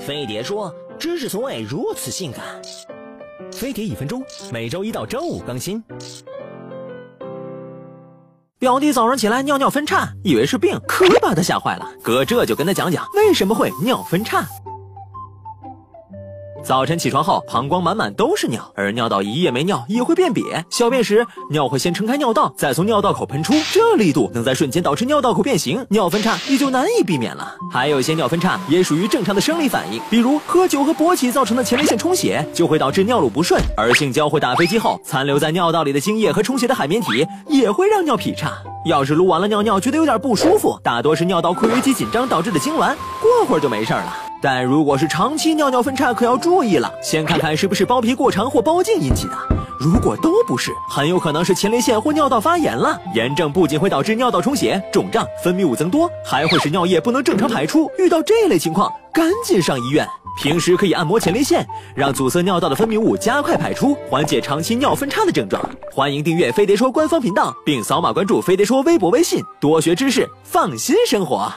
飞碟说：“知识从未如此性感。”飞碟一分钟，每周一到周五更新。表弟早上起来尿尿分叉，以为是病，可把他吓坏了。哥这就跟他讲讲为什么会尿分叉。早晨起床后，膀胱满满都是尿，而尿道一夜没尿也会变瘪。小便时，尿会先撑开尿道，再从尿道口喷出，这力度能在瞬间导致尿道口变形，尿分叉也就难以避免了。还有一些尿分叉也属于正常的生理反应，比如喝酒和勃起造成的前列腺充血，就会导致尿路不顺；而性交会打飞机后残留在尿道里的精液和充血的海绵体，也会让尿劈叉。要是撸完了尿尿觉得有点不舒服，大多是尿道括约肌紧张导致的痉挛，过会儿就没事了。但如果是长期尿尿分叉，可要注意了。先看看是不是包皮过长或包茎引起的，如果都不是，很有可能是前列腺或尿道发炎了。炎症不仅会导致尿道充血、肿胀、分泌物增多，还会使尿液不能正常排出。遇到这类情况，赶紧上医院。平时可以按摩前列腺，让阻塞尿道的分泌物加快排出，缓解长期尿分叉的症状。欢迎订阅飞碟说官方频道，并扫码关注飞碟说微博、微信，多学知识，放心生活。